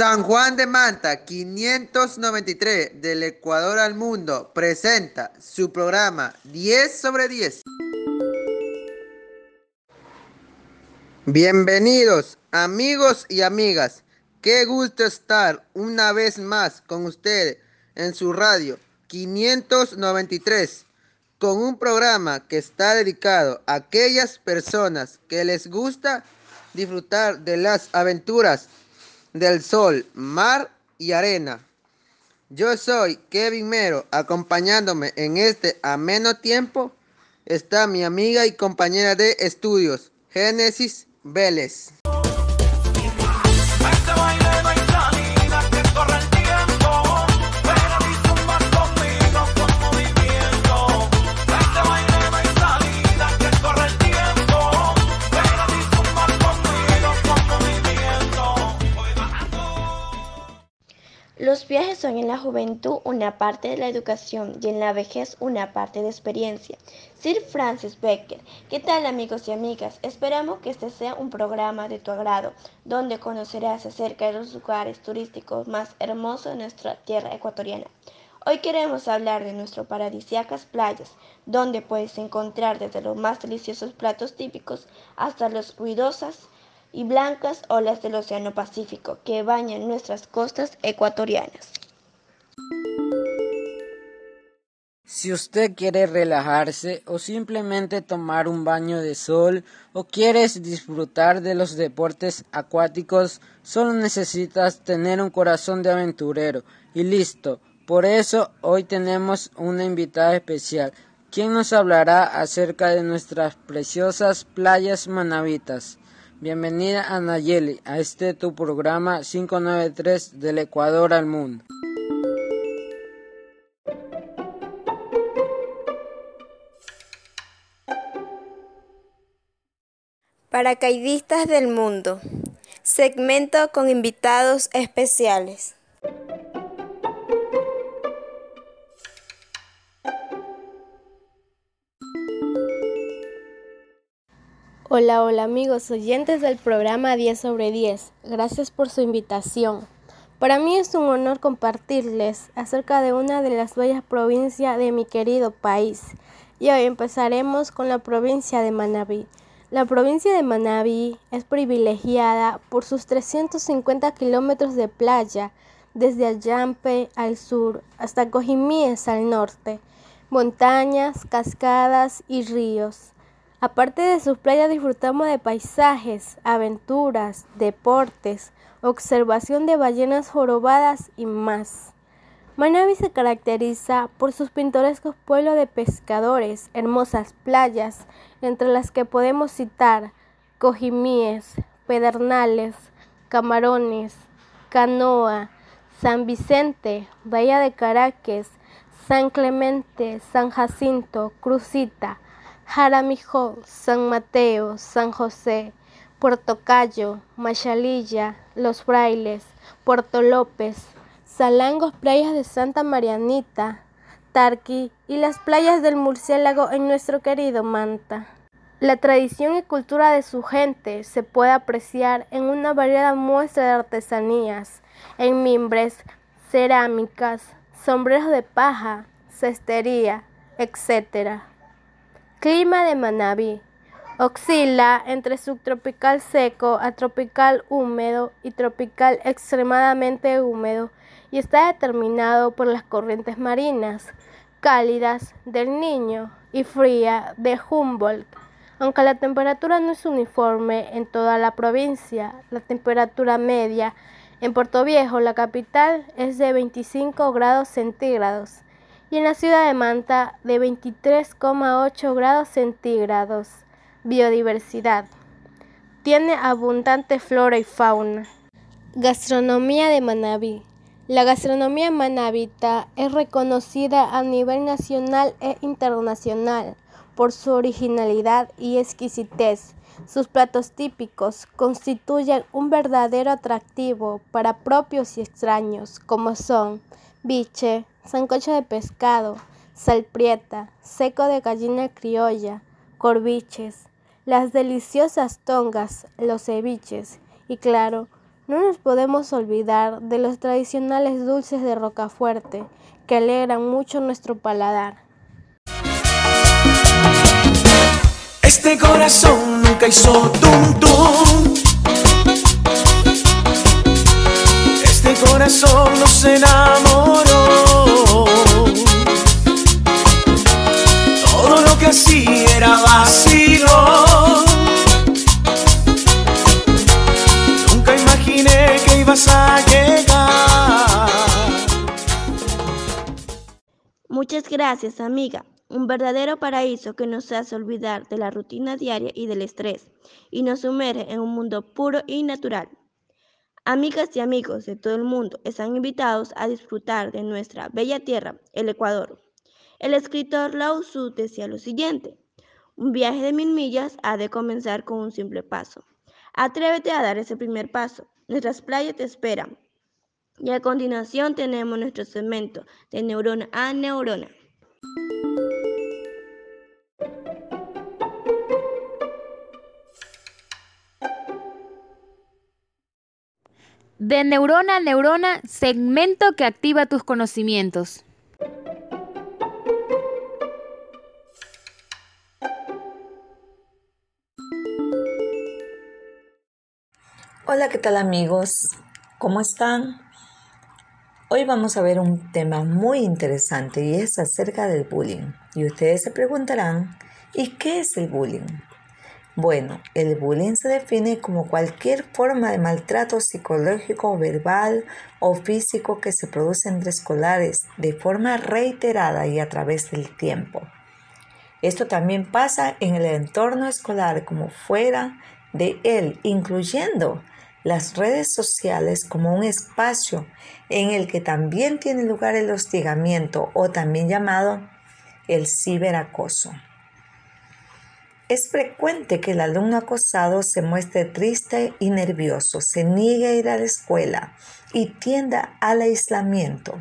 San Juan de Manta 593 del Ecuador al Mundo presenta su programa 10 sobre 10. Bienvenidos amigos y amigas. Qué gusto estar una vez más con ustedes en su radio 593 con un programa que está dedicado a aquellas personas que les gusta disfrutar de las aventuras del sol, mar y arena. Yo soy Kevin Mero, acompañándome en este ameno tiempo está mi amiga y compañera de estudios, Génesis Vélez. Los viajes son en la juventud una parte de la educación y en la vejez una parte de experiencia. Sir Francis Becker, ¿qué tal amigos y amigas? Esperamos que este sea un programa de tu agrado, donde conocerás acerca de los lugares turísticos más hermosos de nuestra tierra ecuatoriana. Hoy queremos hablar de nuestras paradisíacas playas, donde puedes encontrar desde los más deliciosos platos típicos hasta las ruidosas y blancas olas del Océano Pacífico que bañan nuestras costas ecuatorianas. Si usted quiere relajarse o simplemente tomar un baño de sol o quieres disfrutar de los deportes acuáticos, solo necesitas tener un corazón de aventurero y listo. Por eso hoy tenemos una invitada especial, quien nos hablará acerca de nuestras preciosas playas manavitas. Bienvenida a Nayeli a este tu programa 593 del Ecuador al Mundo. Paracaidistas del Mundo. Segmento con invitados especiales. Hola, hola amigos oyentes del programa 10 sobre 10. Gracias por su invitación. Para mí es un honor compartirles acerca de una de las bellas provincias de mi querido país. Y hoy empezaremos con la provincia de Manabí. La provincia de Manabí es privilegiada por sus 350 kilómetros de playa, desde Allampe al sur hasta Cojimíes al norte, montañas, cascadas y ríos. Aparte de sus playas disfrutamos de paisajes, aventuras, deportes, observación de ballenas jorobadas y más. Manabi se caracteriza por sus pintorescos pueblos de pescadores, hermosas playas, entre las que podemos citar Cojimíes, Pedernales, Camarones, Canoa, San Vicente, Bahía de Caracas, San Clemente, San Jacinto, Crucita, Jaramijó, San Mateo, San José, Puerto Cayo, Machalilla, Los Frailes, Puerto López, Salangos, playas de Santa Marianita, Tarqui y las playas del murciélago en nuestro querido Manta. La tradición y cultura de su gente se puede apreciar en una variada muestra de artesanías, en mimbres, cerámicas, sombreros de paja, cestería, etc. Clima de Manabí. Oscila entre subtropical seco a tropical húmedo y tropical extremadamente húmedo y está determinado por las corrientes marinas cálidas del Niño y fría de Humboldt. Aunque la temperatura no es uniforme en toda la provincia, la temperatura media en Puerto Viejo, la capital, es de 25 grados centígrados y en la ciudad de Manta de 23,8 grados centígrados. Biodiversidad. Tiene abundante flora y fauna. Gastronomía de Manabí. La gastronomía manabita es reconocida a nivel nacional e internacional por su originalidad y exquisitez. Sus platos típicos constituyen un verdadero atractivo para propios y extraños, como son biche, sancocho de pescado, salprieta, seco de gallina criolla, corviches, las deliciosas tongas, los ceviches y claro, No nos podemos olvidar de los tradicionales dulces de Rocafuerte, que alegran mucho nuestro paladar. Este corazón nunca hizo tum. Este corazón no se enamoró. Que hacía era vacío. Nunca imaginé que ibas a llegar. Muchas gracias, amiga. Un verdadero paraíso que nos hace olvidar de la rutina diaria y del estrés y nos sumerge en un mundo puro y natural. Amigas y amigos de todo el mundo están invitados a disfrutar de nuestra bella tierra, el Ecuador. El escritor Lao Tzu decía lo siguiente, un viaje de mil millas ha de comenzar con un simple paso. Atrévete a dar ese primer paso. Nuestras playas te esperan. Y a continuación tenemos nuestro segmento de neurona a neurona. De neurona a neurona, segmento que activa tus conocimientos. Hola, ¿qué tal amigos? ¿Cómo están? Hoy vamos a ver un tema muy interesante y es acerca del bullying. Y ustedes se preguntarán, ¿y qué es el bullying? Bueno, el bullying se define como cualquier forma de maltrato psicológico, verbal o físico que se produce entre escolares de forma reiterada y a través del tiempo. Esto también pasa en el entorno escolar como fuera de él, incluyendo las redes sociales como un espacio en el que también tiene lugar el hostigamiento o también llamado el ciberacoso. Es frecuente que el alumno acosado se muestre triste y nervioso, se niegue a ir a la escuela y tienda al aislamiento.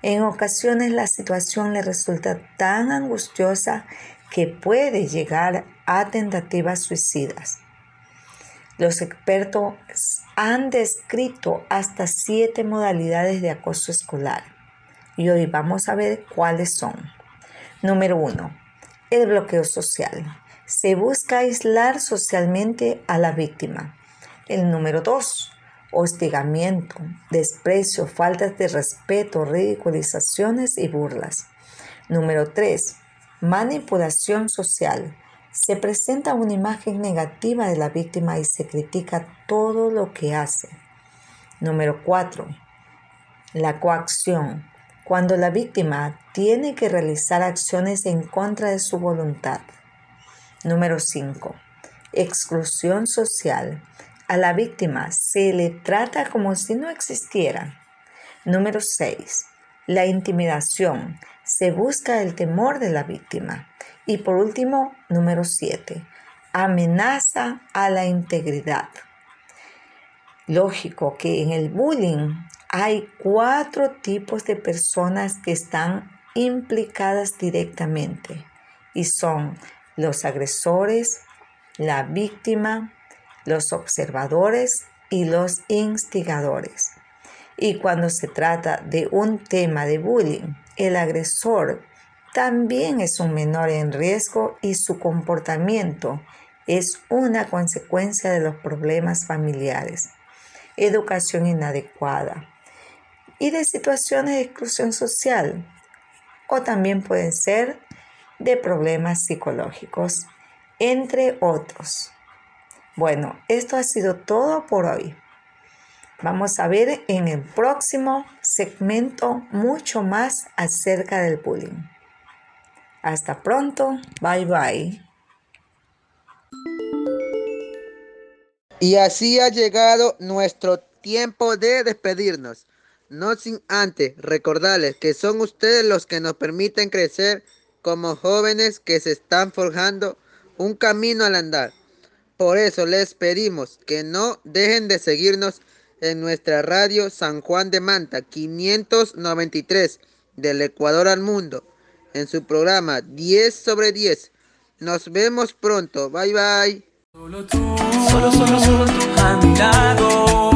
En ocasiones la situación le resulta tan angustiosa que puede llegar a tentativas suicidas. Los expertos han descrito hasta siete modalidades de acoso escolar y hoy vamos a ver cuáles son. Número uno, el bloqueo social se busca aislar socialmente a la víctima. El número dos, hostigamiento, desprecio, faltas de respeto, ridiculizaciones y burlas. Número tres, manipulación social. Se presenta una imagen negativa de la víctima y se critica todo lo que hace. Número cuatro, la coacción. Cuando la víctima tiene que realizar acciones en contra de su voluntad. Número 5. Exclusión social. A la víctima se le trata como si no existiera. Número 6. La intimidación. Se busca el temor de la víctima. Y por último, número 7. Amenaza a la integridad. Lógico que en el bullying hay cuatro tipos de personas que están implicadas directamente y son los agresores, la víctima, los observadores y los instigadores. Y cuando se trata de un tema de bullying, el agresor también es un menor en riesgo y su comportamiento es una consecuencia de los problemas familiares, educación inadecuada y de situaciones de exclusión social. O también pueden ser de problemas psicológicos, entre otros. Bueno, esto ha sido todo por hoy. Vamos a ver en el próximo segmento mucho más acerca del bullying. Hasta pronto, bye bye. Y así ha llegado nuestro tiempo de despedirnos. No sin antes recordarles que son ustedes los que nos permiten crecer como jóvenes que se están forjando un camino al andar. Por eso les pedimos que no dejen de seguirnos en nuestra radio San Juan de Manta 593 del Ecuador al mundo en su programa 10 sobre 10. Nos vemos pronto. Bye bye. Solo solo, solo, solo tú.